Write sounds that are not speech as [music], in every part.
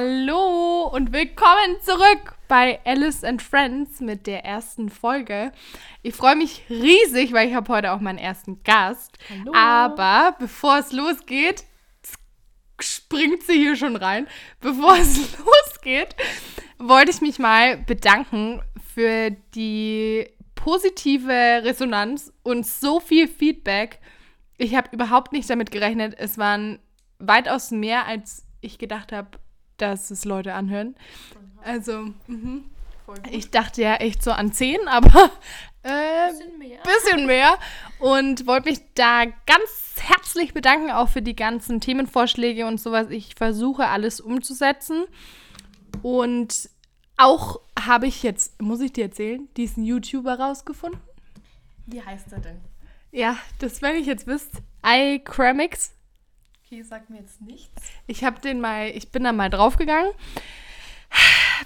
Hallo und willkommen zurück bei Alice and Friends mit der ersten Folge. Ich freue mich riesig, weil ich habe heute auch meinen ersten Gast. Hallo. Aber bevor es losgeht, springt sie hier schon rein. Bevor es [laughs] losgeht, wollte ich mich mal bedanken für die positive Resonanz und so viel Feedback. Ich habe überhaupt nicht damit gerechnet. Es waren weitaus mehr, als ich gedacht habe, dass es Leute anhören. Also, mhm. ich dachte ja echt so an 10, aber [laughs] äh, Bisschen mehr. bisschen mehr. Und wollte mich da ganz herzlich bedanken, auch für die ganzen Themenvorschläge und sowas. Ich versuche alles umzusetzen. Und auch habe ich jetzt, muss ich dir erzählen, diesen YouTuber rausgefunden. Wie heißt er denn? Ja, das, wenn ich jetzt wisst, iCramix. Okay, sag mir jetzt nichts. Ich habe den mal, ich bin da mal draufgegangen,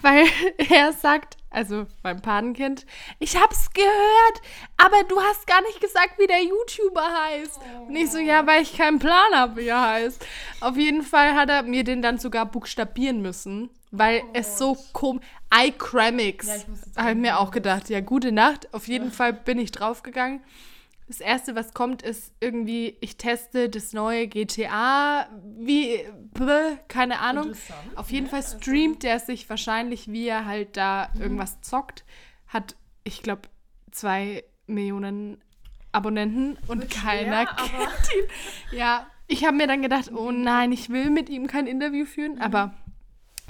weil [laughs] er sagt, also mein Patenkind, ich hab's gehört, aber du hast gar nicht gesagt, wie der YouTuber heißt. Und ich so, ja, weil ich keinen Plan habe, wie er heißt. Auf jeden Fall hat er mir den dann sogar buchstabieren müssen, weil es so komisch, iCramix. Ja, habe mir auch gedacht, ja, gute Nacht. Auf jeden Fall bin ich draufgegangen. Das erste, was kommt, ist irgendwie, ich teste das neue GTA, wie, bläh, keine Ahnung. Auf jeden ne? Fall Also- streamt der sich wahrscheinlich, wie er halt da irgendwas zockt. Hat, ich glaube, zwei Millionen Abonnenten und keiner schwer, kennt ihn. Ja, ich habe mir dann gedacht, oh nein, ich will mit ihm kein Interview führen, aber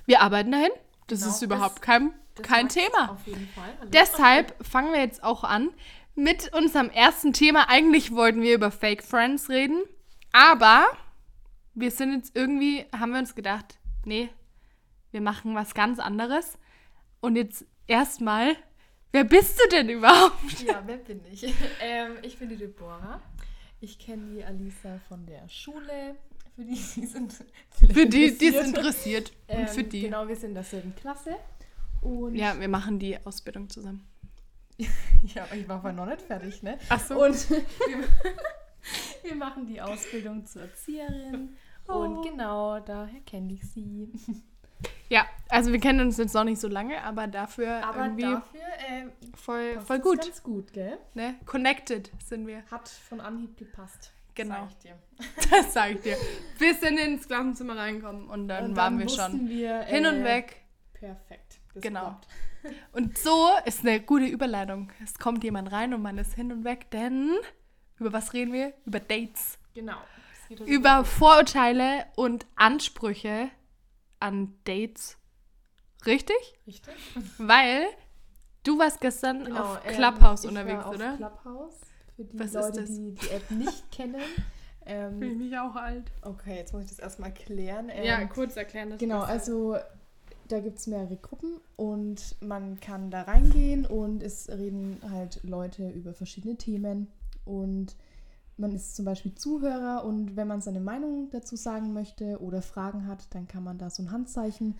wir arbeiten dahin. Das Genau, ist überhaupt das- kein, Das kein Thema. Hallo. Deshalb fangen wir jetzt auch an mit unserem ersten Thema. Eigentlich wollten wir über Fake Friends reden, aber wir sind jetzt irgendwie, haben wir uns gedacht, nee, wir machen was ganz anderes. Und jetzt erstmal, wer bist du denn überhaupt? Ja, wer bin ich? [laughs] ähm, ich bin die Deborah. Ich kenne die Alisa von der Schule. Für die, die sind Für die, die es interessiert. Und Ähm, für die. Genau, wir sind in derselben Klasse. Und Ja, wir machen die Ausbildung zusammen. [laughs] ja, aber ich war aber noch nicht fertig, ne? Ach so. Und [laughs] wir, [laughs] wir machen die Ausbildung zur Erzieherin. Oh. Und genau, daher kenne ich sie. Ja, also wir kennen uns jetzt noch nicht so lange, aber dafür Aber irgendwie dafür äh, voll, voll gut. ganz gut, gell? Ne? Connected sind wir. Hat von Anhieb gepasst. Genau. Sag ich dir. Das sag ich dir. Wir sind ins Klassenzimmer reinkommen und dann Und waren wir schon wir, hin und äh, weg. Perfekt. Das Genau. klappt. Und so ist eine gute Überleitung. Es kommt jemand rein und man ist hin und weg, denn über was reden wir? Über Dates. Genau. Um- Über Vorurteile und Ansprüche an Dates. Richtig? Richtig? Weil du warst gestern Genau, auf ähm, Clubhouse ich unterwegs, war auf oder? Clubhouse. Für die Was ist Leute, das? die die App nicht [laughs] kennen. Ähm, mich auch alt. okay, jetzt muss ich das erstmal erklären. Ähm, kurz erklären. Das Genau, also da gibt es mehrere Gruppen und man kann da reingehen und es reden halt Leute über verschiedene Themen und man ist zum Beispiel Zuhörer und wenn man seine Meinung dazu sagen möchte oder Fragen hat, dann kann man da so ein Handzeichen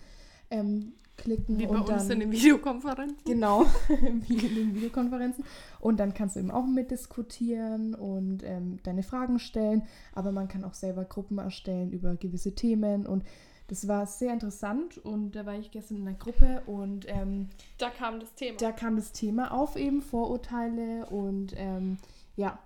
ähm, klicken Wie bei und uns dann in den Videokonferenzen. Genau, [laughs] wie in den Videokonferenzen. Und dann kannst du eben auch mitdiskutieren und ähm, deine Fragen stellen. Aber man kann auch selber Gruppen erstellen über gewisse Themen. Und das war sehr interessant. Und da war ich gestern in einer Gruppe und ähm, Da kam das Thema. da kam das Thema auf, eben Vorurteile. Und ähm, ja.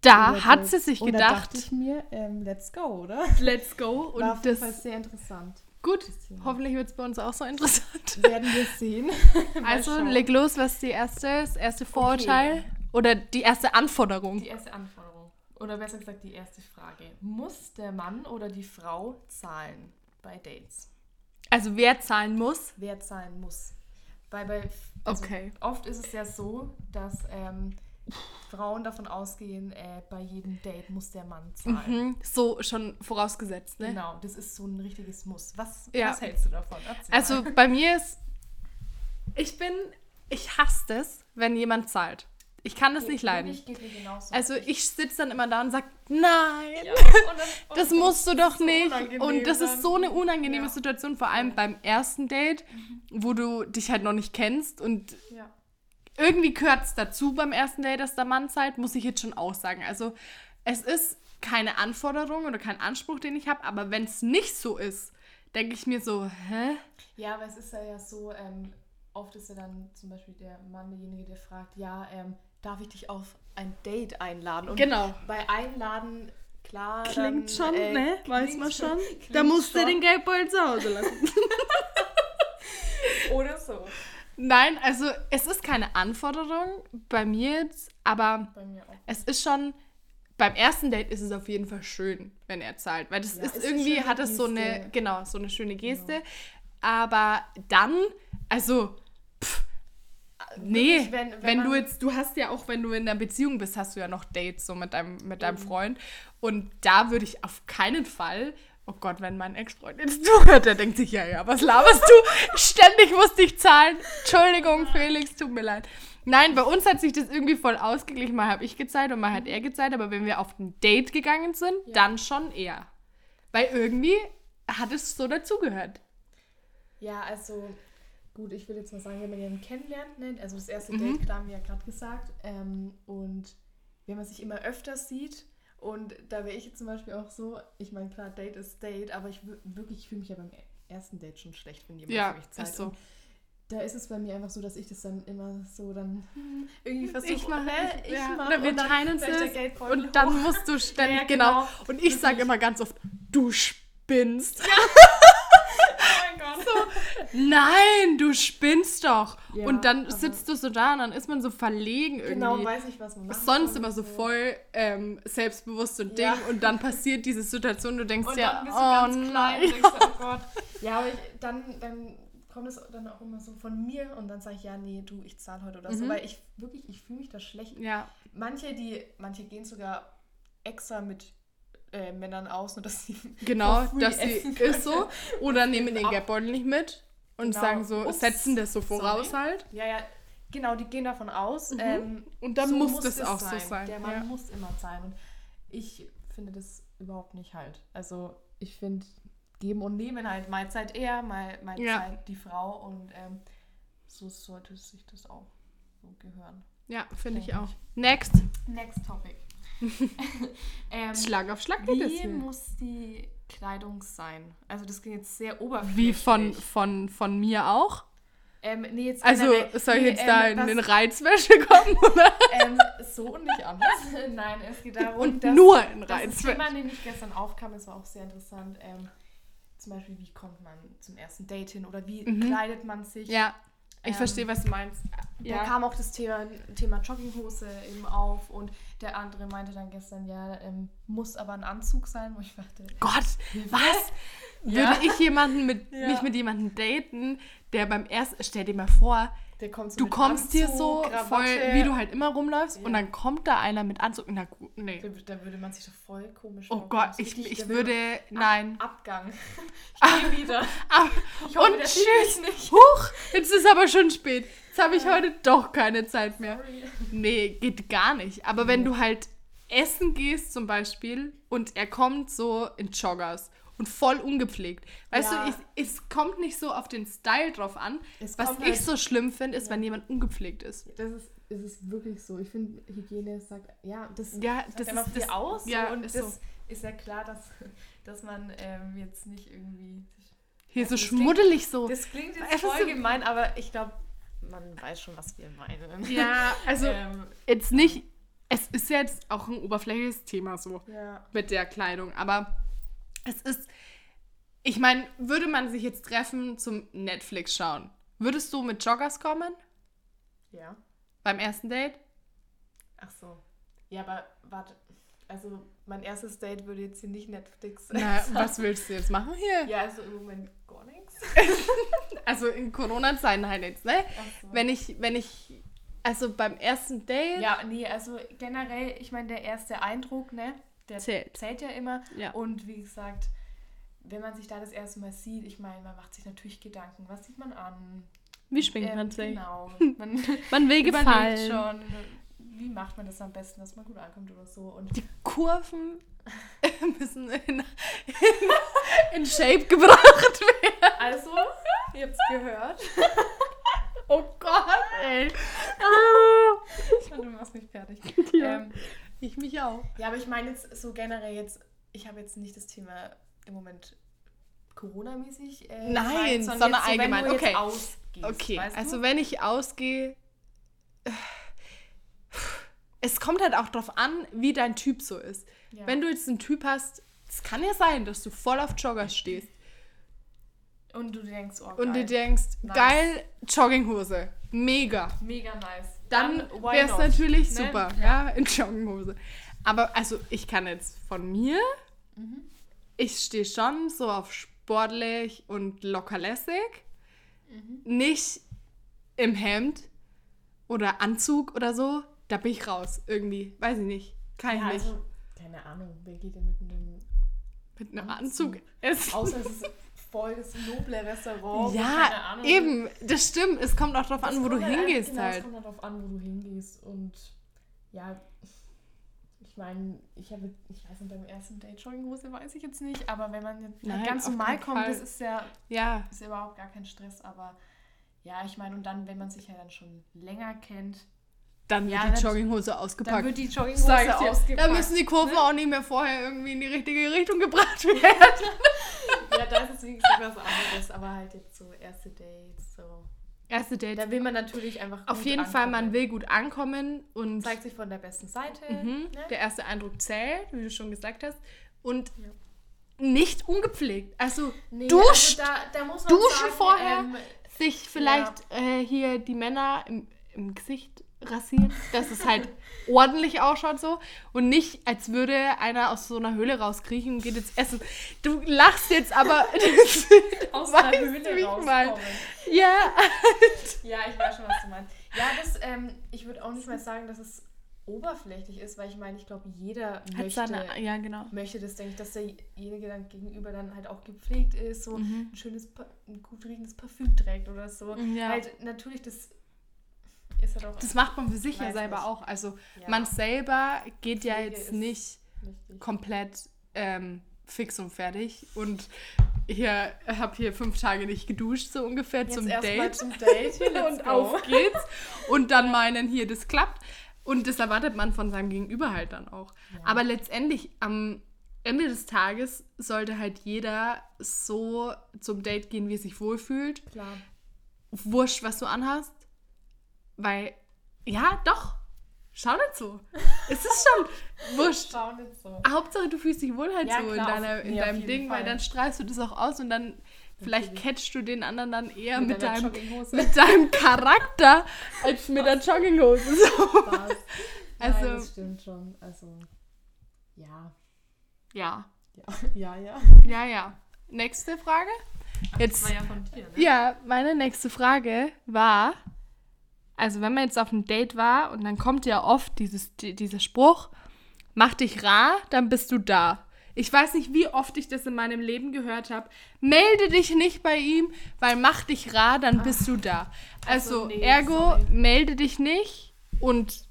Da über hat das. sie sich und Da gedacht, dachte ich mir, ähm, let's go, oder? let's go. Und war auf jeden das Fall sehr interessant. gut. Hoffentlich wird es bei uns auch so interessant. [laughs] Werden wir sehen. [laughs] Also schauen. leg los, was ist die erste, das erste Vorurteil oder die erste Anforderung? Die erste Anforderung. Oder besser gesagt, die erste Frage. Muss der Mann oder die Frau zahlen bei Dates? Also wer zahlen muss? Wer zahlen muss? Weil bei also Okay. oft ist es ja so, dass ähm, Frauen davon ausgehen, äh, bei jedem Date muss der Mann zahlen. Mhm, so schon vorausgesetzt, ne? Genau, das ist so ein richtiges Muss. Was, Ja. was hältst du davon? Erzähl Also mal. bei mir ist, ich bin, ich hasse es, wenn jemand zahlt. Ich kann das nicht leiden. Genauso. Also ich sitze dann immer da und sage, nein, Ja, und dann- [laughs] das und musst du doch so nicht. Und das ist so eine unangenehme Ja. Situation, vor allem beim ersten Date, wo du dich halt noch nicht kennst und Ja. irgendwie gehört es dazu beim ersten Date, dass der Mann zahlt, muss ich jetzt schon auch sagen. Also es ist keine Anforderung oder kein Anspruch, den ich habe, aber wenn es nicht so ist, denke ich mir so, hä? Ja, aber es ist ja, ja so, ähm, oft ist ja dann zum Beispiel der Mann derjenige, der fragt, ja, ähm, darf ich dich auf ein Date einladen? Und Genau. bei Einladen, klar. Klingt dann, schon, äh, ne? Weiß man schon. Da musst du den Geldbeutel zu Hause lassen. [laughs] Oder so. Nein, also es ist keine Anforderung bei mir jetzt, aber Bei mir es ist schon, beim ersten Date ist es auf jeden Fall schön, wenn er zahlt, weil das Ja, ist ist irgendwie, hat das so eine, genau, so eine schöne Geste. Aber dann, also, nee, wenn- wenn, wenn du jetzt, du hast ja auch, wenn du in einer Beziehung bist, hast du ja noch Dates so mit deinem, mit deinem Mhm. Freund. Und da würde ich auf keinen Fall, oh Gott, wenn mein Ex-Freund jetzt [laughs] zuhört, der denkt sich, ja, ja, was laberst du? Ständig musste ich zahlen. Entschuldigung, Felix, tut mir leid. Nein, bei uns hat sich das irgendwie voll ausgeglichen. Mal habe ich gezahlt und mal hat er gezahlt. Aber wenn wir auf ein Date gegangen sind, Ja. dann schon eher. Weil irgendwie hat es so dazugehört. Ja, also gut, ich würde jetzt mal sagen, wenn man jemanden kennenlernt, ne? also das erste Mhm. Date, klar haben wir ja gerade gesagt, ähm, und wenn man sich immer öfter sieht, und da wäre ich jetzt zum Beispiel auch so, ich meine, klar, Date ist Date, aber ich wirklich, ich fühle mich ja beim ersten Date schon schlecht, wenn jemand Ja, für mich zahlt. ist so. Und da ist es bei mir einfach so, dass ich das dann immer so dann [laughs] irgendwie versuche, Ich mache, ne? ich, ja. mach, Oder wir und teilen Geldbeutel und dann musst du [laughs] ständig, Ja, genau. genau. Und ich sage immer ganz oft, du spinnst. Oh [laughs] Gott. Nein, du spinnst doch. Ja, und dann sitzt du so da und dann ist man so verlegen irgendwie. Genau, weiß ich, was man macht. Sonst immer so voll ähm, selbstbewusst und Ja. Ding und dann passiert diese Situation, du denkst Und ja, dann bist du oh ganz klein nein. und denkst, oh [laughs] Gott. Ja, aber ich, dann, dann kommt es dann auch immer so von mir und dann sage ich, ja, nee, du, ich zahle heute oder so, Mhm. weil ich wirklich, ich fühle mich da schlecht. Ja, Manche, die, manche gehen sogar extra mit äh, Männern aus, nur dass sie genau, dass sie können. [laughs] ist so. Oder nehmen den Geldbeutel nicht mit und Genau. sagen so, Ups, setzen das so voraus sorry. halt. Ja, ja, genau, die gehen davon aus. Mhm. Ähm, Und dann so muss muss das auch so sein. Der Mann Ja. muss immer zahlen. Und ich finde das überhaupt nicht halt. Also ich finde, geben und nehmen halt. Mal Zeit er, mal, mal Ja. Zeit die Frau. Und ähm, so sollte sich das auch so gehören. Ja, finde ich auch. ich. Next. Next topic. [laughs] ähm, Schlag auf Schlag geht das wie hier. muss die Kleidung sein? Also das ging jetzt sehr oberflächlich. Wie von, von, von mir auch? Ähm, nee, jetzt Also generell- soll ich nee, jetzt ähm, da in den Reizwäsche kommen? [laughs] Oder? ähm, so und nicht anders. [laughs] Nein, es geht darum, Und dass, nur in das Reizwäsche. Thema, nämlich gestern aufkam, war auch sehr interessant. Ähm, zum Beispiel, wie kommt man zum ersten Date hin oder wie Mhm. kleidet man sich? Ja, ich Ähm, verstehe, was du meinst. Da kam auch das Thema, Thema Jogginghose eben auf und der andere meinte dann gestern, ja, ähm, muss aber ein Anzug sein, wo ich dachte, Gott, was? [laughs] Ja. Würde ich jemanden mit, [laughs] Ja. mich mit jemandem daten, der beim ersten, stell dir mal vor, kommt so du kommst hier Anzug, so Krawatte. voll, wie du halt immer rumläufst und Ja. dann kommt da einer mit Anzug. Na gut, nee. Da, da würde man sich doch voll komisch Oh. Gott, ich, richtig- ich würde würde, nein. [laughs] [laughs] Ab, Abgang. Ich gehe wieder. Ah, Ich hoffe, und tschüss. nicht. Huch, jetzt ist aber schon spät. Jetzt habe ich heute doch keine Zeit mehr. Sorry. Nee, geht gar nicht. Aber wenn du halt essen gehst zum Beispiel und er kommt so in Joggers und voll ungepflegt. Weißt Ja. du, ich, es kommt nicht so auf den Style drauf an. Es Was ich halt- so schlimm finde, ist, Ja. wenn jemand ungepflegt ist. Das ist, es ist wirklich so. Ich finde, Hygiene sagt, ja, das Ja, sagt das einfach ist das, aus. Ja, so, und ist das so. ist ja klar, dass, dass man ähm, jetzt nicht irgendwie. Hier so das klingt- schmuddelig so. Das klingt Es jetzt ist voll so- gemein, aber ich glaube, man weiß schon, was wir meinen. Ja, also ähm, jetzt nicht. Es ist ja jetzt auch ein oberflächliches Thema so. ja. mit der Kleidung. Aber es ist, ich meine, würde man sich jetzt treffen zum Netflix schauen, würdest du mit Joggers kommen Ja. beim ersten Date? Ach so. Ja, aber warte. Also, mein erstes Date würde jetzt hier nicht Netflix Na, sein. [laughs] was willst du jetzt machen hier? Ja, also im Moment gar nichts. [laughs] Also in Corona-Zeiten halt jetzt, ne? Ach so. Wenn ich, wenn ich, also beim ersten Date, Ja, nee, also generell, ich meine, der erste Eindruck, ne? Der Zählt. zählt ja immer. Ja. Und wie gesagt, wenn man sich da das erste Mal sieht, ich meine, man macht sich natürlich Gedanken, was sieht man an? wie schwingt Ähm, man sich? Genau. [laughs] Man [laughs] Man will gefallen. schon, wie macht man das am besten, dass man gut ankommt oder so. Und Die Kurven [laughs] müssen in, in, in Shape gebracht werden. also, ihr habt's gehört. Oh Gott, ey. Und du machst mich fertig. Ja. Ähm, Ich mich auch. ja, aber ich meine jetzt so generell jetzt, ich habe jetzt nicht das Thema im Moment Corona-mäßig. Äh, Nein, sondern jetzt so, allgemein, du okay. ausgehst, Okay, weißt also du? wenn ich ausgehe, es kommt halt auch drauf an, wie dein Typ so ist. Ja. Wenn du jetzt einen Typ hast, es kann ja sein, dass du voll auf Joggers stehst Und du denkst, oh, und dir geil. denkst, Nice. geil, Jogginghose, mega. mega nice. Dann wäre es natürlich Ne? super, ja. in Jogginghose. Aber also ich kann jetzt von mir, Mhm. ich stehe schon so auf sportlich und lockerlässig. Mhm. Nicht im Hemd oder Anzug oder so. Da bin ich raus irgendwie. Weiß ich nicht. Kann ich Ja, nicht. also, keine Ahnung, wer geht denn mit einem. Mit einem Anzug. Anzug. Es Außer es ist [laughs] voll das noble Restaurant. ja, eben. Das stimmt. Es kommt auch drauf Das an, wo du halt hingehst genau, halt. Es kommt halt darauf an, wo du hingehst. Und ja, ich meine, ich habe, ich weiß nicht, beim ersten Date Jogginghose weiß ich jetzt nicht, aber wenn man jetzt Nein, ganz normal kommt, Fall. das ist ja, Ja, ist ja überhaupt gar kein Stress. Aber ja, ich meine, und dann, wenn man sich ja dann schon länger kennt, dann Ja, wird die Jogginghose dann ausgepackt. wird die Jogginghose ausgepackt. Da müssen die Kurven ne? auch nicht mehr vorher irgendwie in die richtige Richtung gebracht werden. [laughs] Ja, da ist es wie gesagt was anderes, aber halt jetzt so erste Dates, so. Erste Date. Da will man natürlich einfach Auf gut jeden Fall, man ankommen. will gut ankommen und Zeigt sich von der besten Seite. mhm, Ne? der erste Eindruck zählt, wie du schon gesagt hast. Und Ja. nicht ungepflegt. Also Nee, duscht, also da, da duschen sagen, vorher, Ähm, sich vielleicht äh, hier die Männer im, im Gesicht rasieren, dass es halt ordentlich ausschaut so und nicht, als würde einer aus so einer Höhle rauskriechen und geht jetzt essen. Du lachst jetzt aber [laughs] aus der Höhle rauskommen. ja, Ja, ich weiß schon, was du meinst. Ja, das, ähm, ich würde auch nicht mal sagen, dass es oberflächlich ist, weil ich meine, ich glaube, jeder hat möchte, seine, ja genau. möchte das, denke ich, dass derjenige dann gegenüber dann halt auch gepflegt ist, so Mhm. ein schönes, ein gut riechendes Parfüm trägt oder so. Ja. Halt, natürlich, das halt Das macht man für sich ja selber nicht. auch. Also Ja. man selber geht ja jetzt nicht wichtig. komplett ähm, fix und fertig und hier habe hier fünf Tage nicht geduscht so ungefähr zum erst mal Date zum Date. [laughs] Und go. auf geht's und dann meinen hier das klappt und das erwartet man von seinem Gegenüber halt dann auch. Aber letztendlich am Ende des Tages sollte halt jeder so zum Date gehen, wie er sich wohlfühlt. Klar. Wurscht, was du anhast. Weil, ja, doch. Schau nicht [laughs] so. es ist schon wurscht. Schau nicht so. Hauptsache, du fühlst dich wohl halt Ja, so klar, in, deiner, in deinem Ding, weil Fall. dann strahlst du das auch aus und dann vielleicht catchst du den anderen dann eher mit, Mit deinem, mit deinem Charakter [laughs] als mit der Jogginghose. So. Spaß. Also- Nein, das [laughs] stimmt schon. Also, ja. Ja. Ja, ja, ja. Ja, ja. Nächste Frage. Jetzt. War ja von dir, ne? Ja, meine nächste Frage war, also wenn man jetzt auf einem Date war und dann kommt ja oft dieses, die- dieser Spruch, mach dich rar, dann bist du da. Ich weiß nicht, wie oft ich das in meinem Leben gehört habe. Melde dich nicht bei ihm, weil mach dich rar, dann bist du da. Also, Also, nee, ergo, sorry. melde dich nicht und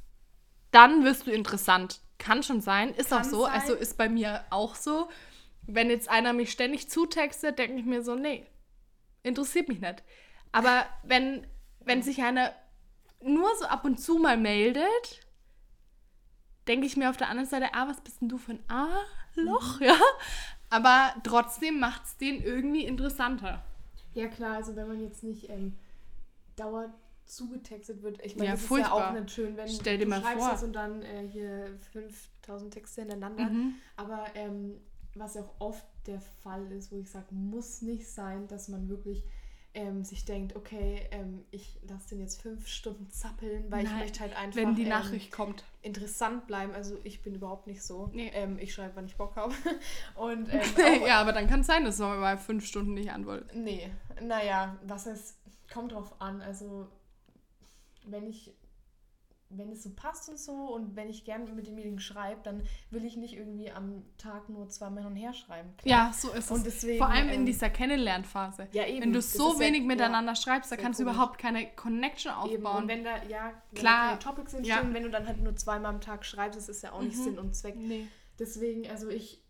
dann wirst du interessant. Kann schon sein, ist auch Kann so. sein. Also ist bei mir auch so. Wenn jetzt einer mich ständig zutextet, denke ich mir so, nee, interessiert mich nicht. Aber wenn, wenn sich einer nur so ab und zu mal meldet, denke ich mir auf der anderen Seite, ah, was bist denn du für ein A-Loch, Mhm. ja? Aber trotzdem macht es den irgendwie interessanter. Ja, klar, also wenn man jetzt nicht ähm, dauernd zugetextet wird. Ich meine, Ja, das ist furchtbar. ja auch nicht schön, wenn Stell dir du mal schreibst vor. das und dann äh, hier 5000 Texte hintereinander. Mhm. Aber ähm, was ja auch oft der Fall ist, wo ich sage, muss nicht sein, dass man wirklich ähm, sich denkt, okay, ähm, ich lasse den jetzt fünf Stunden zappeln, weil ich Nein, möchte halt einfach Wenn die ähm, Nachricht kommt. interessant bleiben. Also ich bin überhaupt nicht so. Nee. Ähm, ich schreibe, wann ich Bock habe. [laughs] Und ähm, [laughs] auch, ja, aber dann kann es sein, dass man mal fünf Stunden nicht antwortet. Nee, naja, was es kommt drauf an. Also, wenn ich, wenn es so passt und so und wenn ich gerne mit demjenigen schreibe, dann will ich nicht irgendwie am Tag nur zweimal hin und her schreiben. Ja, so ist Und es. deswegen, Vor allem in ähm, dieser Kennenlernphase. Ja, eben. Wenn du so ja- wenig ja, miteinander schreibst, da kannst du überhaupt keine Connection Eben. aufbauen. Und wenn da, ja, wenn Klar. da keine Topics entstehen, Ja. Mhm. wenn du dann halt nur zweimal am Tag schreibst, das ist ja auch nicht Sinn und Zweck. nee. Deswegen, also ich,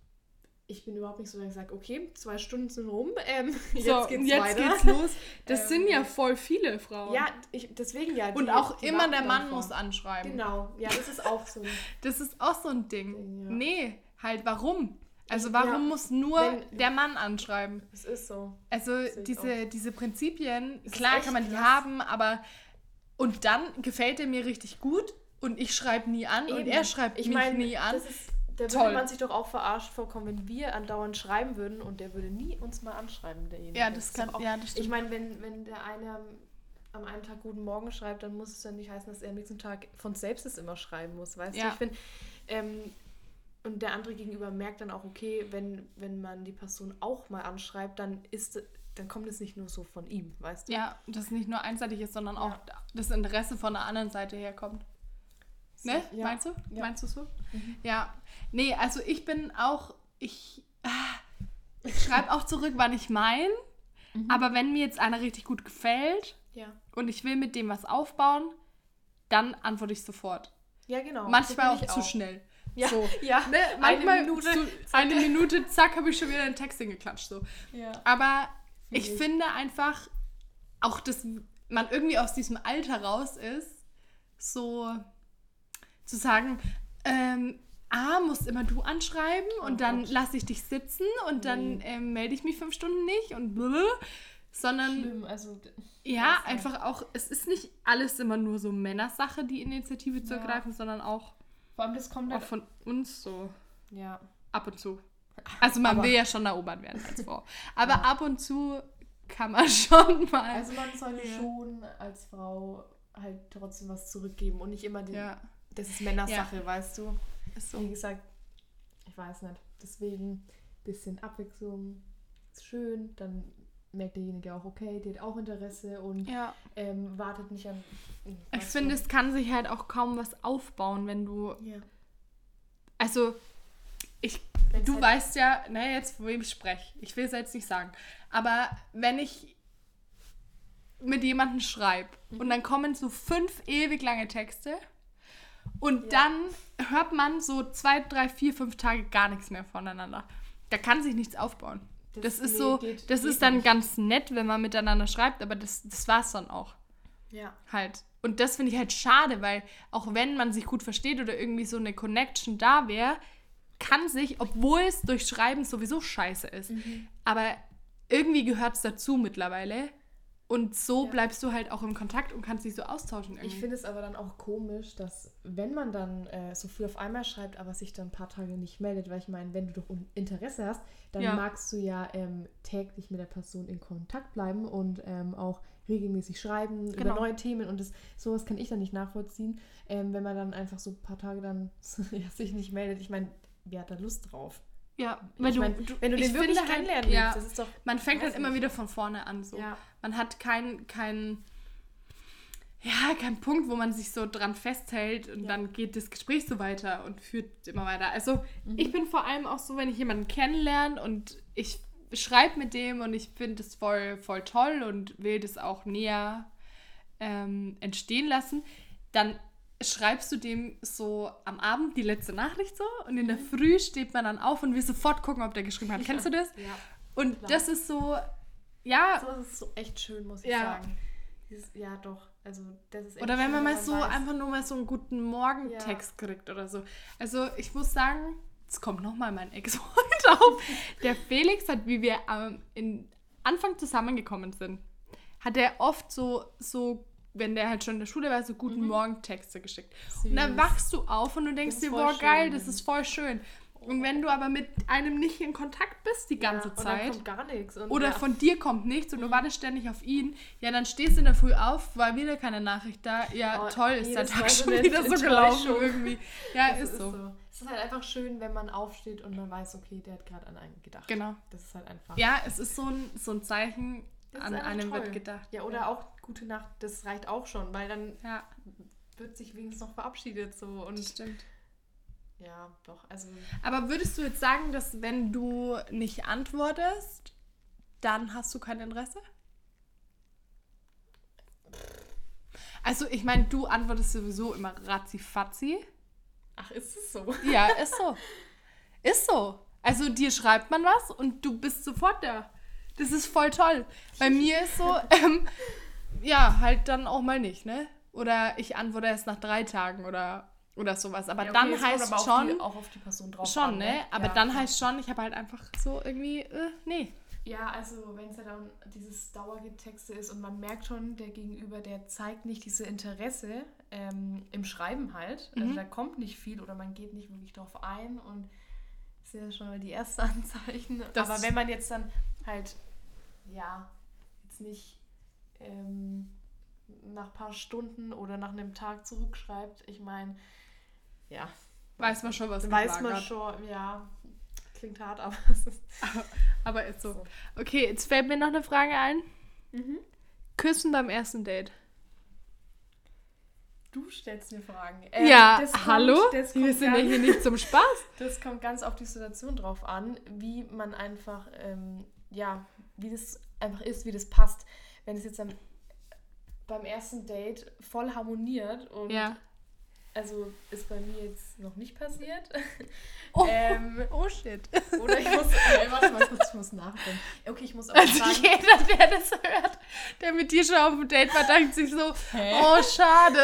ich bin überhaupt nicht so, dass ich sage, okay, zwei Stunden sind rum, ähm, [laughs] jetzt So, geht's jetzt geht's [laughs] los. Das Ähm, sind ja voll viele Frauen. Ja, ich, deswegen ja. Und die- auch die immer der Mann muss anschreiben. Genau, ja, das ist auch so. [laughs] Das ist auch so ein Ding. Ja. Nee, halt warum? Also warum ja, muss nur wenn- der Mann anschreiben? Es ist so. Also diese, diese Prinzipien, ist klar kann man die krass. haben, aber und dann gefällt er mir richtig gut und ich schreibe nie an und Eben. er schreibt ich mich mein, nie an. Das ist, da Toll. würde man sich doch auch verarscht vorkommen, wenn wir andauernd schreiben würden und der würde nie uns mal anschreiben, derjenige. Ja, das kann- auch, ja, das Ich stimmt. meine, wenn, wenn der eine am, einen Tag Guten Morgen schreibt, dann muss es ja nicht heißen, dass er am nächsten Tag von selbst es immer schreiben muss, weißt Ja. du? Ich finde, ähm, und der andere gegenüber merkt dann auch, okay, wenn, wenn man die Person auch mal anschreibt, dann ist dann kommt es nicht nur so von ihm, weißt du? ja, dass es nicht nur einseitig ist, sondern auch Ja. das Interesse von der anderen Seite herkommt. Ne? Ja. Meinst du? Ja. Mhm. Meinst du so? Ja. Nee, also ich bin auch, ich, ah, ich schreibe auch zurück, wann ich mein. Mhm. Aber wenn mir jetzt einer richtig gut gefällt Ja. und ich will mit dem was aufbauen, dann antworte ich sofort. Ja, genau. Manchmal auch ich zu schnell. Ja, So. [laughs] ja. Ne? Eine Manchmal Minute, zu, eine Minute, zack, habe ich schon wieder einen Text hingeklatscht. So. Ja. Aber ich ich. finde einfach, auch dass man irgendwie aus diesem Alter raus ist, so zu sagen, ähm, A, musst immer du anschreiben und Oh dann lasse ich dich sitzen und dann Nee. ähm, melde ich mich fünf Stunden nicht und blablabla. sondern Schlimm, also ja, einfach auch, es ist nicht alles immer nur so Männersache, die Initiative zu Ja. ergreifen, sondern auch, vor allem das kommt auch halt, von uns so ja. ab und zu. [laughs] Also man Aber- will ja schon erobert werden als [laughs] Frau. Aber Ja. ab und zu kann man [laughs] schon mal. Also man soll Ja. schon als Frau halt trotzdem was zurückgeben und nicht immer den, ja, das ist Männersache, weißt du. ist Wie so. gesagt, ich weiß nicht. Deswegen bisschen Abwechslung ist schön, dann merkt derjenige auch, okay, der hat auch Interesse und Ja. ähm, wartet nicht an. Ich finde, es kann sich halt auch kaum was aufbauen, wenn du. Ja. Also, ich, Wenn's du halt- weißt ja, ne, jetzt, wo ich spreche. Ich will es jetzt nicht sagen. Aber wenn ich mit jemandem schreibe Mhm. und dann kommen so fünf ewig lange Texte und Ja. dann hört man so zwei, drei, vier, fünf Tage gar nichts mehr voneinander. Da kann sich nichts aufbauen. Das, Das- ist nee, so, geht- das geht ist dann nicht. ganz nett, wenn man miteinander schreibt, aber das, das war's dann auch Ja. halt. Und das finde ich halt schade, weil auch wenn man sich gut versteht oder irgendwie so eine Connection da wäre, kann sich, obwohl es durch Schreiben sowieso scheiße ist, Mhm. aber irgendwie gehört es dazu mittlerweile. Und so Ja. bleibst du halt auch im Kontakt und kannst dich so austauschen irgendwie. Ich finde es aber dann auch komisch, dass wenn man dann äh, so viel auf einmal schreibt, aber sich dann ein paar Tage nicht meldet, weil ich meine, wenn du doch Interesse hast, dann Ja. magst du ja ähm, täglich mit der Person in Kontakt bleiben und ähm, auch regelmäßig schreiben Genau. über neue Themen und das, sowas kann ich dann nicht nachvollziehen, ähm, wenn man dann einfach so ein paar Tage dann [laughs] sich nicht meldet. Ich meine, wer hat da Lust drauf? Ja, Ich weil du, mein, wenn du ich den wirklich halt, kennenlernen ja, willst, das ist doch man fängt halt immer nicht. wieder von vorne an. So. ja, Man hat keinen kein, ja, keinen Punkt, wo man sich so dran festhält und Ja. dann geht das Gespräch so weiter und führt immer weiter. Also Mhm. ich bin vor allem auch so, wenn ich jemanden kennenlerne und ich schreibe mit dem und ich finde es voll, voll toll und will das auch näher ähm, entstehen lassen, dann schreibst du dem so am Abend die letzte Nachricht so und in der Früh steht man dann auf und will sofort gucken, ob der geschrieben hat. Kennst du das? ja. Und Klar. das ist so, ja, So ist es so echt schön, muss ich Ja. sagen. Dieses, ja, doch. Also, das ist echt Oder wenn schön, man mal so weiß. einfach nur mal so einen guten Morgen-Text kriegt oder so. Also ich muss sagen, jetzt kommt nochmal mein Ex-Freund [laughs] auf. Der Felix hat, wie wir ähm, in Anfang zusammengekommen sind, hat er oft so, so, wenn der halt schon in der Schule war, so guten Morgen-Texte geschickt. Und dann Süß. wachst du auf und du denkst ist dir, boah, geil, das ist voll schön. Und wenn du aber mit einem nicht in Kontakt bist die ganze ja, Zeit, oder ja. von dir kommt nichts und du wartest ständig auf ihn, ja, dann stehst du in der Früh auf, war wieder keine Nachricht da. Ja, Oh, toll, ist der Tag so schon wieder so gelaufen irgendwie. Ja, Das ist, so. Es ist halt einfach schön, wenn man aufsteht und man weiß, okay, der hat gerade an einen gedacht. Genau. Das ist halt einfach. Ja, es ist so ein, so ein Zeichen, ist an einem toll. wird gedacht. Ja, oder auch gute Nacht, das reicht auch schon, weil dann Ja, wird sich wenigstens noch verabschiedet so und stimmt. ja, doch, also Aber würdest du jetzt sagen, dass wenn du nicht antwortest, dann hast du kein Interesse? Also, ich meine, du antwortest sowieso immer ratzi-fatzi. ach, ist es so? Ja, ist so. [laughs] Ist so. Also dir schreibt man was und du bist sofort da. Das ist voll toll. Bei mir ist so, [laughs] ähm, ja, halt dann auch mal nicht, ne? Oder ich antworte erst nach drei Tagen oder oder sowas. Aber Ja, okay, dann heißt aber schon, Die, auch auf die Person drauf schon, an, ne? Aber Ja. dann heißt schon, ich habe halt einfach so irgendwie, äh, nee. Ja, also wenn es ja dann dieses Dauergetexte ist und man merkt schon, der Gegenüber, der zeigt nicht diese Interesse ähm, im Schreiben halt. Also Mhm. da kommt nicht viel oder man geht nicht wirklich drauf ein und das sind ja schon mal die ersten [laughs] Anzeichen. Das- Aber wenn man jetzt dann halt, ja, jetzt nicht ähm, nach ein paar Stunden oder nach einem Tag zurückschreibt, ich meine, ja, Weiß man schon, was weiß man schon, ja, klingt hart, aber [laughs] es ist [laughs] Aber ist so. so. Okay, jetzt fällt mir noch eine Frage ein. Mhm. Küssen beim ersten Date. Du stellst mir Fragen. ja, Ähm, das kommt- hallo? Das Wir sind ja hier nicht zum Spaß. [laughs] das kommt ganz auf die Situation drauf an, wie man einfach, ähm, ja, wie das einfach ist, wie das passt. Wenn es jetzt am, beim ersten Date voll harmoniert und Ja. also ist bei mir jetzt noch nicht passiert. [laughs] Oh, Ähm, oh shit. oder ich muss, äh, warte mal kurz, ich muss nachdenken. Okay, ich muss auch Also sagen, jeder, der das hört, der mit dir schon auf dem Date war, denkt sich so, Hä? oh schade.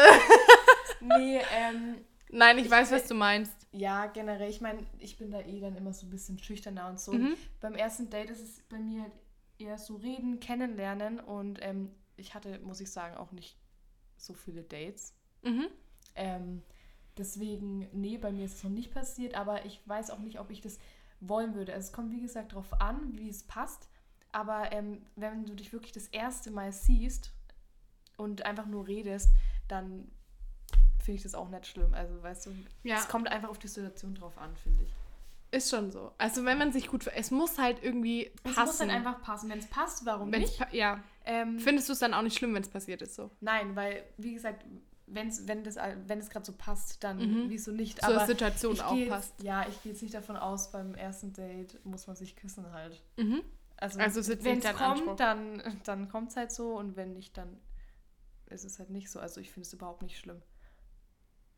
nee, ähm, Nein, ich Ich- weiß, was du meinst. Ja, generell. Ich meine, ich bin da eh dann immer so ein bisschen schüchterner und so. Mhm. Beim ersten Date ist es bei mir halt eher so reden, kennenlernen und ähm, ich hatte, muss ich sagen, auch nicht so viele Dates. Mhm. Ähm, deswegen, nee, bei mir ist es noch nicht passiert, aber ich weiß auch nicht, ob ich das wollen würde. Also es kommt, wie gesagt, darauf an, wie es passt. Aber ähm, wenn du dich wirklich das erste Mal siehst und einfach nur redest, dann finde ich das auch nicht schlimm. Also, weißt du, Ja. es kommt einfach auf die Situation drauf an, finde ich. Ist schon so. Also wenn man sich gut... Es muss halt irgendwie Es passen. muss dann einfach passen. Wenn es passt, warum Wenn's nicht? pa ja. Ähm, Findest du es dann auch nicht schlimm, wenn es passiert ist so? nein, weil, wie gesagt, wenn's, wenn das, wenn es gerade so passt, dann Mhm. wieso nicht. So Aber Situation auch gehe passt. Jetzt, ja, ich gehe jetzt nicht davon aus, beim ersten Date muss man sich küssen halt. Mhm. Also, Also jetzt wenn es kommt, Anspruch. dann, dann kommt es halt so und wenn nicht, dann ist es halt nicht so. Also ich finde es überhaupt nicht schlimm.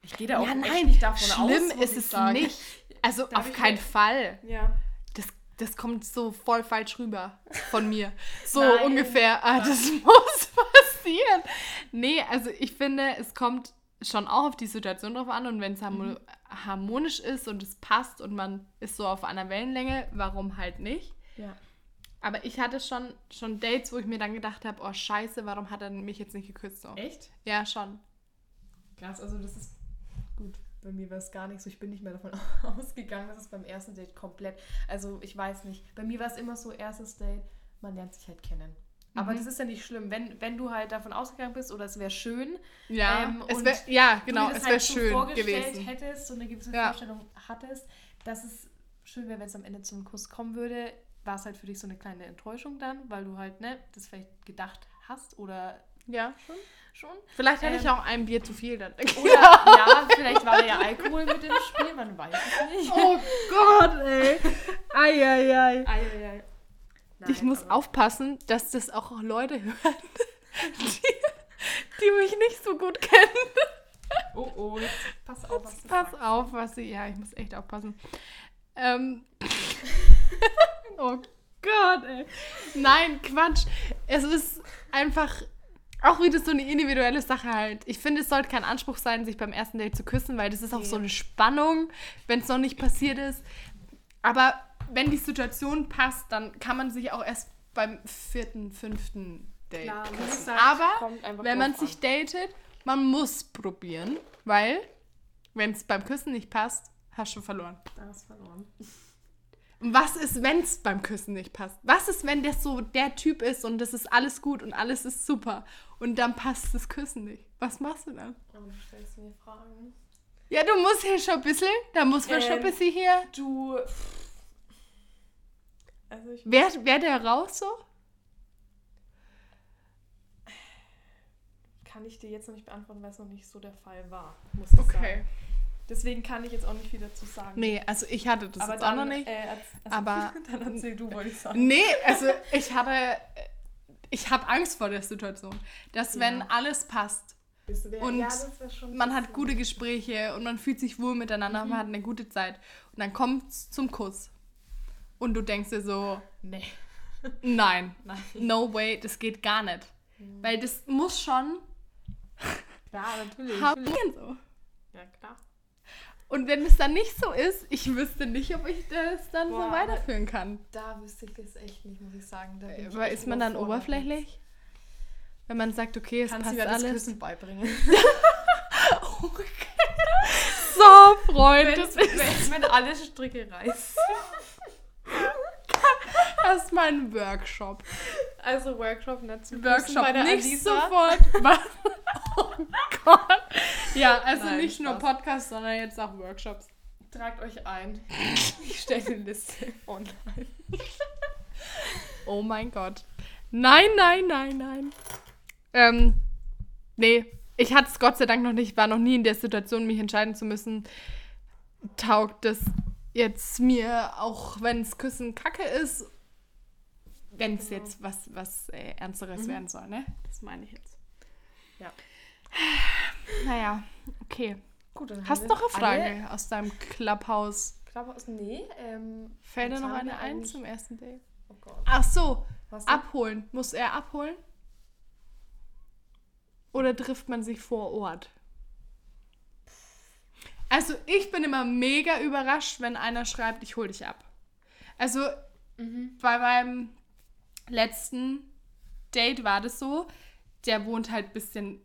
Ich gehe da auch Ja, nein, nicht davon schlimm aus. muss ist es sagen. nicht. Also Darf auf keinen mir- Fall. Ja. Das, das kommt so voll falsch rüber von mir. [laughs] So Nein. ungefähr. Ah, das [laughs] muss passieren. Nee, also ich finde, es kommt schon auch auf die Situation drauf an und wenn es Mhm. harmonisch ist und es passt und man ist so auf einer Wellenlänge, warum halt nicht? Ja. Aber ich hatte schon, schon Dates, wo ich mir dann gedacht habe, oh scheiße, warum hat er mich jetzt nicht geküsst? So. Echt? Ja, schon. Krass, also das ist. Bei mir war es gar nicht so. Ich bin nicht mehr davon [laughs] ausgegangen, dass es beim ersten Date komplett. Also ich weiß nicht. Bei mir war es immer so, erstes Date, man lernt sich halt kennen. Aber Mhm. das ist ja nicht schlimm, wenn, wenn du halt davon ausgegangen bist oder es wäre schön, Ja, Ähm, es wär, ja genau, es wäre halt so schön vorgestellt gewesen. hättest, so eine gewisse Ja. Vorstellung hattest, dass es schön wäre, wenn es am Ende zum Kuss kommen würde, war es halt für dich so eine kleine Enttäuschung dann, weil du halt, ne, das vielleicht gedacht hast oder Ja, schon. Schon. Vielleicht hatte ich Ähm, auch ein Bier zu viel dann. Oder [laughs] ja, vielleicht war da ja [laughs] Alkohol mit im Spiel, man weiß es nicht. Oh Gott, ey. Eieiei. Eieiei. Ich Nein, muss aber- aufpassen, dass das auch Leute hören, [laughs] die, die mich nicht so gut kennen. Oh oh, jetzt pass auf, was du Pass sagst. auf, was ich. Ja, ich muss echt aufpassen. Ähm. oh Gott, ey. Nein, Quatsch. Es ist einfach. Auch wieder so eine individuelle Sache halt. Ich finde, es sollte kein Anspruch sein, sich beim ersten Date zu küssen, weil das ist auch Nee. so eine Spannung, wenn es noch nicht passiert ist. Aber wenn die Situation passt, dann kann man sich auch erst beim vierten, fünften Date Klar, küssen. Aber wenn man drauf sich datet, man muss probieren, weil wenn es beim Küssen nicht passt, hast du verloren. Da hast du verloren. Was ist, wenn es beim Küssen nicht passt? Was ist, wenn der so der Typ ist und das ist alles gut und alles ist super und dann passt das Küssen nicht? Was machst du dann? Oh, du stellst mir Fragen. Ja, du musst hier schon ein bisschen, da muss man schon ein Ähm, bisschen hier. Du. Also ich Wer, wer der raus so? kann ich dir jetzt noch nicht beantworten, weil es noch nicht so der Fall war. Muss ich sagen. Deswegen kann ich jetzt auch nicht viel dazu sagen. Nee, also ich hatte das jetzt auch noch nicht. Äh, also, aber- [laughs] dann erzähl du, wollte ich sagen. Nee, also ich habe, ich habe Angst vor der Situation, dass wenn Ja. alles passt, der- Und ja, das wär schon man hat gute Gespräche und man fühlt sich wohl miteinander, man hat eine gute Zeit und dann kommt es zum Kuss und du denkst dir so, Nee. nein, [laughs] Nein. no way, das geht gar nicht. Weil das muss schon Klar, natürlich. natürlich. harmonieren so. Ja, klar. Und wenn es dann nicht so ist, ich wüsste nicht, ob ich das dann Boah, so weiterführen kann. Da wüsste ich das echt nicht, muss ich sagen. Da ich Weil echt ist man dann oberflächlich? Wenn man sagt, okay, es Kannst du passt mir das alles. Küssen beibringen? [laughs] [laughs] So, Freund, wenn, wenn, wenn alle Stricke reißen. Erstmal ein Workshop. Also Workshop Küssen Workshop bei der nicht Alisa. sofort. [laughs] Oh Gott. Ja, also Nein, nicht nur Spaß. Podcasts, sondern jetzt auch Workshops. Tragt euch ein. Ich stelle eine Liste online. [laughs] Oh mein Gott. Nein, nein, nein, nein. Ähm, nee, ich hatte es Gott sei Dank noch nicht, war noch nie in der Situation, mich entscheiden zu müssen. Taugt es jetzt mir, auch wenn es Küssen kacke ist, wenn es Genau. jetzt was, was äh, Ernsteres werden soll, ne? Das meine ich jetzt. Ja. Naja, okay. Gut, dann Hast du noch eine Frage aus deinem Clubhouse? Clubhouse? Nee. Ähm, Fällt dir noch eine ein zum ersten Date? Oh Gott. Ach so, abholen. Muss er abholen? Oder trifft man sich vor Ort? Also ich bin immer mega überrascht, wenn einer schreibt, ich hol dich ab. Also Mhm. bei meinem letzten Date war das so, der wohnt halt ein bisschen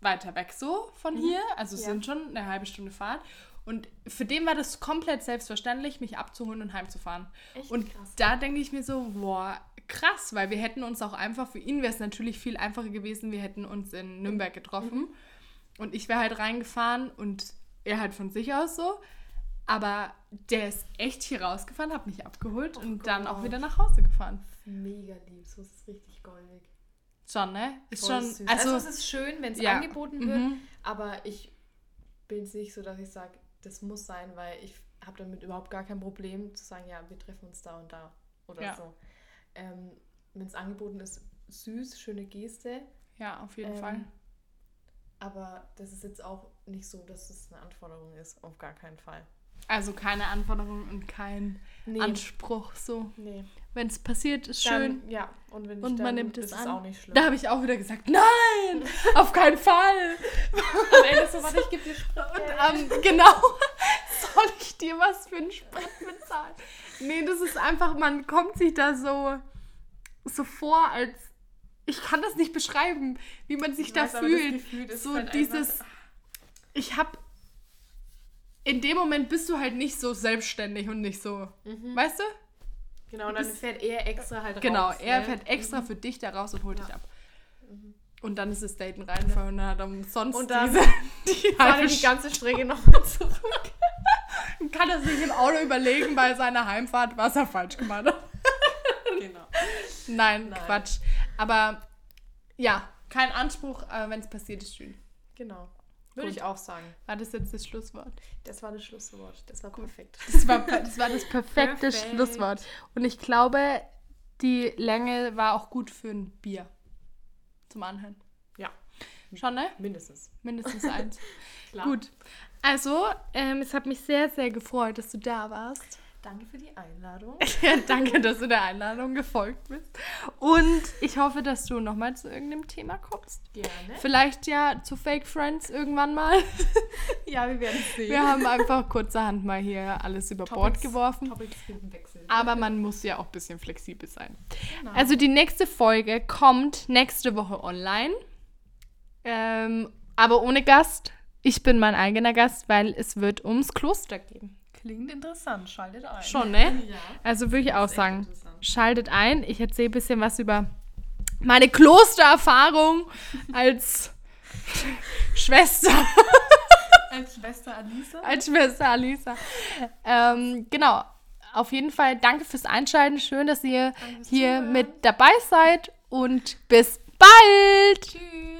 weiter weg so von hier, also es Mhm. Ja. sind schon eine halbe Stunde Fahrt. Und für den war das komplett selbstverständlich, mich abzuholen und heimzufahren. Echt und krass. da denke ich mir so, boah, krass, weil wir hätten uns auch einfach, für ihn wäre es natürlich viel einfacher gewesen, wir hätten uns in Nürnberg getroffen Mhm. und ich wäre halt reingefahren und er halt von sich aus so. Aber der ist echt hier rausgefahren, hat mich abgeholt Oh und dann auch Gott. wieder nach Hause gefahren. Mega lieb, so ist es richtig goldig. Schon, ne? Ist Voll schon, süß. also, es ist schön, wenn es ja. angeboten wird, Mhm. aber ich bin es nicht so, dass ich sage, das muss sein, weil ich habe damit überhaupt gar kein Problem zu sagen, ja, wir treffen uns da und da oder Ja. so. Ähm, wenn es angeboten ist, süß, schöne Geste, ja, auf jeden Ähm, Fall. aber das ist jetzt auch nicht so, dass es eine Anforderung ist, auf gar keinen Fall. Also keine Anforderungen und kein Nee, Anspruch. So, nee. wenn es passiert, ist Dann, schön. Ja, und wenn Und man nimmt es an. es auch nicht schlimm. Da habe ich auch wieder gesagt, nein, [laughs] auf keinen Fall. Am Ende so, warte, ich gebe dir Sprit. Und, ähm, genau, [laughs] soll ich dir was für einen Sprit bezahlen? Nee, das ist einfach, man kommt sich da so, so vor, als ich kann das nicht beschreiben, wie man sich Ich da weiß, fühlt. So halt dieses, einfach- ich habe, in dem Moment bist du halt nicht so selbstständig und nicht so, Mhm. weißt du? Genau, und dann fährt er extra halt Genau, raus. er ne? fährt extra für dich da raus und holt Ja. dich ab. Und dann ist das Date ein Reinfall und dann hat er umsonst Und dann diese, [laughs] die halbe die ganze Strecke nochmal zurück. [laughs] kann er sich im Auto überlegen bei seiner Heimfahrt, was er falsch gemacht hat. [laughs] genau. Nein, Nein. Quatsch. Aber ja, kein Anspruch, aber wenn es passiert, ist schön. Genau. Würde ich auch sagen. War das jetzt das Schlusswort? Das war das Schlusswort. Das war perfekt. Das war, das, war das perfekte Perfekt. Schlusswort. Und ich glaube, die Länge war auch gut für ein Bier. Zum Anhören. Ja. Schon, ne? Mindestens. Mindestens eins. [laughs] Klar. Gut. Also, ähm, es hat mich sehr, sehr gefreut, dass du da warst. Danke für die Einladung. [laughs] Ja, danke, dass du der Einladung gefolgt bist. Und ich hoffe, dass du nochmal zu irgendeinem Thema kommst. Gerne. Vielleicht ja zu Fake Friends irgendwann mal. [laughs] Ja, wir werden sehen. Wir haben einfach kurzerhand mal hier alles über Bord Topics- geworfen. Topics finden wechseln. Aber man muss ja auch ein bisschen flexibel sein. Genau. Also die nächste Folge kommt nächste Woche online. Ähm, aber ohne Gast. Ich bin mein eigener Gast, weil es wird ums Kloster gehen. Klingt interessant. Schaltet ein. Schon, ne? Ja. Also würde ich auch sagen, schaltet ein. Ich erzähle ein bisschen was über meine Klostererfahrung als [laughs] Schwester, Als Schwester Alisa. als Schwester Alisa. Ähm, genau. Auf jeden Fall danke fürs Einschalten. Schön, dass ihr Danke fürs hier mit dabei seid und bis bald. Tschüss.